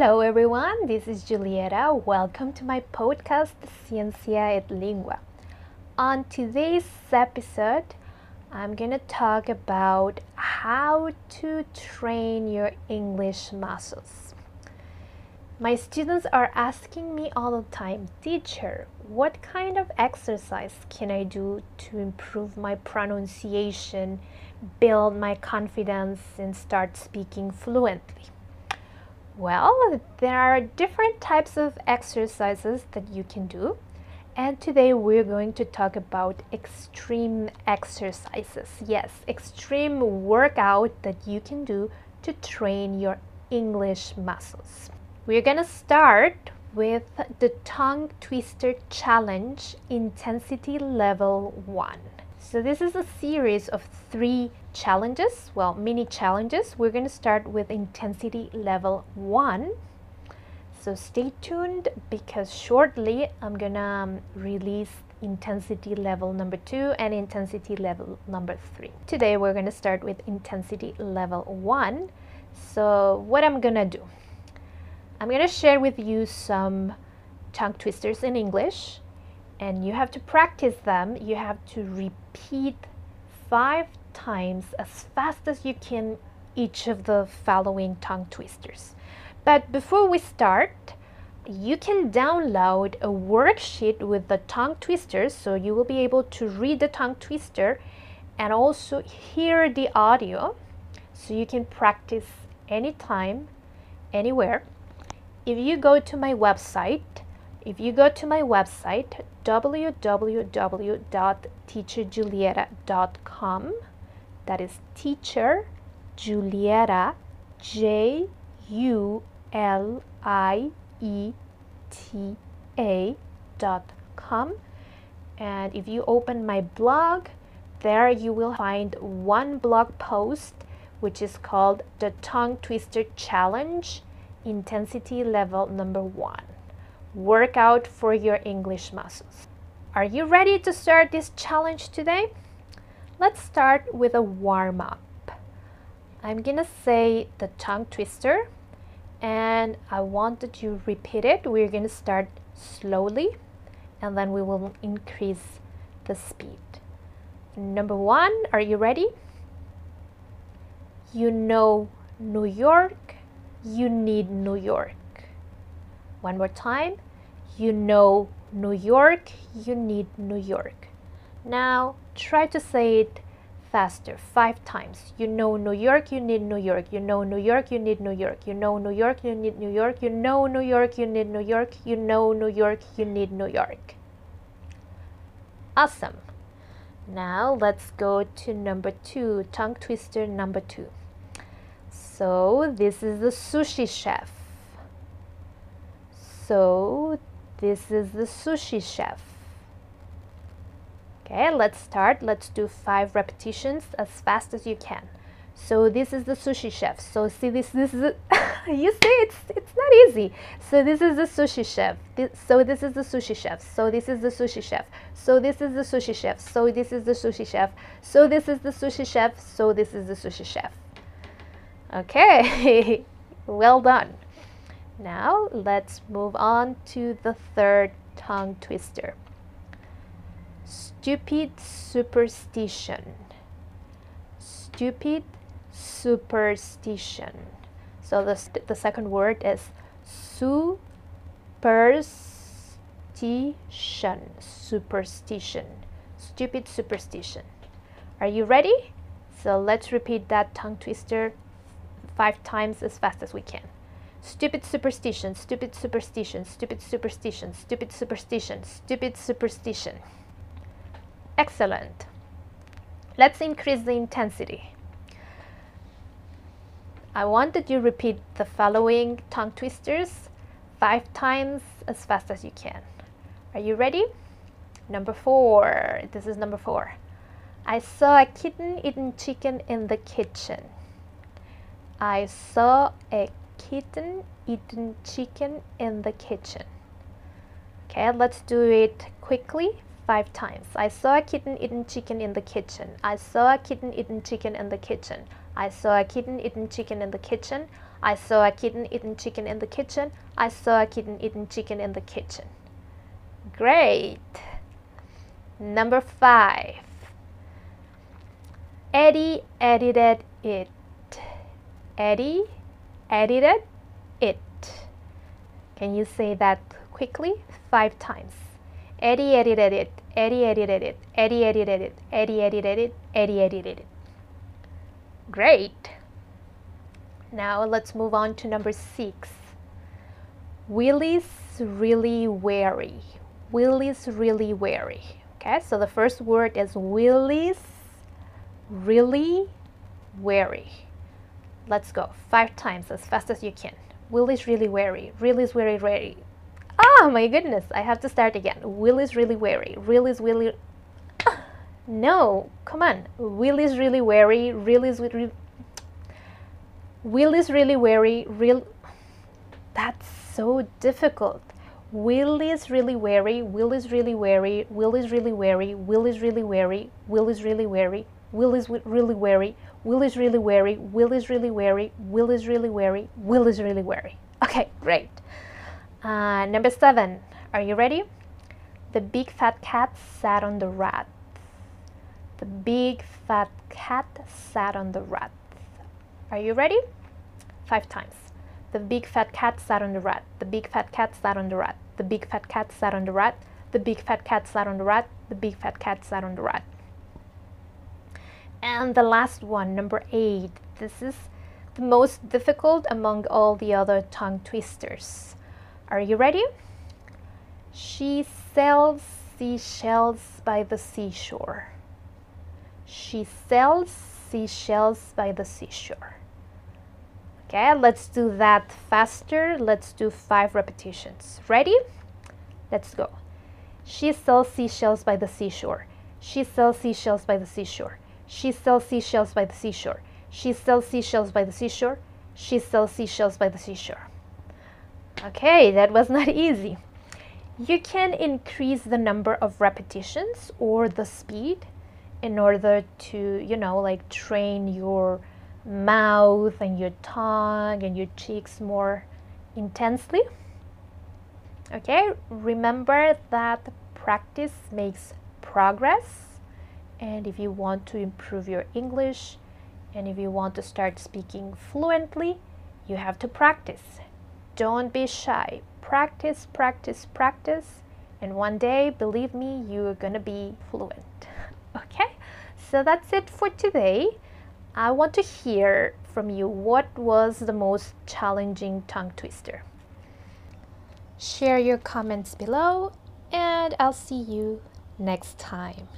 Hello everyone, this is Julieta. Welcome to my podcast Ciencia et Lingua. On today's episode, I'm going to talk about how to train your English muscles. My students are asking me all the time, teacher, what kind of exercise can I do to improve my pronunciation, build my confidence, and start speaking fluently? Well, there are different types of exercises that you can do. And today we're going to talk about extreme exercises. Yes, extreme workout that you can do to train your English muscles. We're going to start with the tongue twister challenge intensity level 1. So this is a series of 3 challenges, well, mini challenges. We're going to start with intensity level one. So stay tuned because shortly I'm going to um, release intensity level number two and intensity level number three. Today we're going to start with intensity level one. So what I'm going to do, I'm going to share with you some tongue twisters in English and you have to practice them. You have to repeat five times as fast as you can each of the following tongue twisters. But before we start, you can download a worksheet with the tongue twisters so you will be able to read the tongue twister and also hear the audio so you can practice anytime, anywhere. If you go to my website, if you go to my website www.teacherjulieta.com that is teacher Julieta J U L I E T A dot com. And if you open my blog, there you will find one blog post which is called the Tongue Twister Challenge Intensity Level Number One Workout for Your English Muscles. Are you ready to start this challenge today? Let's start with a warm up. I'm gonna say the tongue twister and I want that you repeat it. We're gonna start slowly and then we will increase the speed. Number one, are you ready? You know New York, you need New York. One more time, you know New York, you need New York. Now try to say it faster, five times. You know New York, you need New York. You know New York, you need New York. You know New York, you need New York. You know New York, you need New York. You know New York, you need New York. Awesome. Now let's go to number two, tongue twister number two. So this is the sushi chef. So this is the sushi chef. Okay, let's start. Let's do five repetitions as fast as you can. So this is the sushi chef. So see this this is you see it's it's not easy. So this is the sushi chef. This, so this is the sushi chef. So this is the sushi chef. So this is the sushi chef. So this is the sushi chef. So this is the sushi chef. So this is the sushi chef. Okay. well done. Now let's move on to the third tongue twister. Stupid superstition. Stupid superstition. So the, the second word is superstition. Superstition. Stupid superstition. Are you ready? So let's repeat that tongue twister five times as fast as we can stupid superstition stupid superstition stupid superstition stupid superstition stupid superstition Excellent. Let's increase the intensity. I want that you repeat the following tongue twisters five times as fast as you can. Are you ready? Number four. This is number four. I saw a kitten eating chicken in the kitchen. I saw a kitten eating chicken in the kitchen. Okay, let's do it quickly five times. I saw a kitten eating chicken in the kitchen. I saw a kitten eating chicken in the kitchen. I saw a kitten eating chicken in the kitchen. I saw a kitten eating chicken in the kitchen. I saw a kitten eating chicken in the kitchen. Great. Number five. Eddie edited it. Eddie edited it. Can you say that quickly? Five times. Eddie edited it. Eddie edited it. Eddie edited it. Eddie edited it. Eddie edited it. Great. Now let's move on to number six. Willie's really wary. Willie's really wary. Okay, so the first word is Willie's really wary. Let's go. Five times as fast as you can. Willie's really wary. Willie's really wary. Oh my goodness, I have to start again. Willie's really wary. Willie's really. No, come on. Willie's really wary. Willie's really. Willie's really wary. Real. That's so difficult. Will is really wary. Will is really wary. Will is really wary. Will is really wary. Will is really wary. Will is really wary. Will is really wary. Will is really wary. Will is really wary. Will is really wary. Okay, great. Uh, number seven. Are you ready? The big fat cat sat on the rat. The big fat cat sat on the rat. Are you ready? Five times. The big fat cat sat on the rat. The big fat cat sat on the rat. The big fat cat sat on the rat. The big fat cat sat on the rat. The big fat cat sat on the rat. And the last one, number eight. This is the most difficult among all the other tongue twisters. Are you ready? She sells seashells by the seashore. She sells seashells by the seashore. Okay, let's do that faster. Let's do five repetitions. Ready? Let's go. She sells seashells by the seashore. She sells seashells by the seashore. She sells seashells by the seashore. She sells seashells by the seashore. She sells seashells by the seashore. Okay, that was not easy. You can increase the number of repetitions or the speed in order to, you know, like train your mouth and your tongue and your cheeks more intensely. Okay, remember that practice makes progress and if you want to improve your English and if you want to start speaking fluently, you have to practice. Don't be shy. Practice, practice, practice. And one day, believe me, you're gonna be fluent. Okay? So that's it for today. I want to hear from you what was the most challenging tongue twister. Share your comments below, and I'll see you next time.